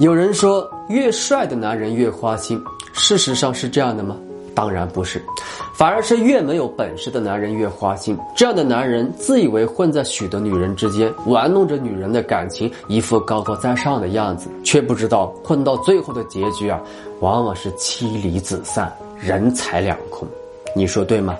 有人说越帅的男人越花心事实上是这样的吗？当然不是反而是越没有本事的男人越花心。这样的男人自以为混在许多女人之间玩弄着女人的感情一副高高在上的样子却不知道混到最后的结局啊往往是妻离子散人财两空。你说对吗？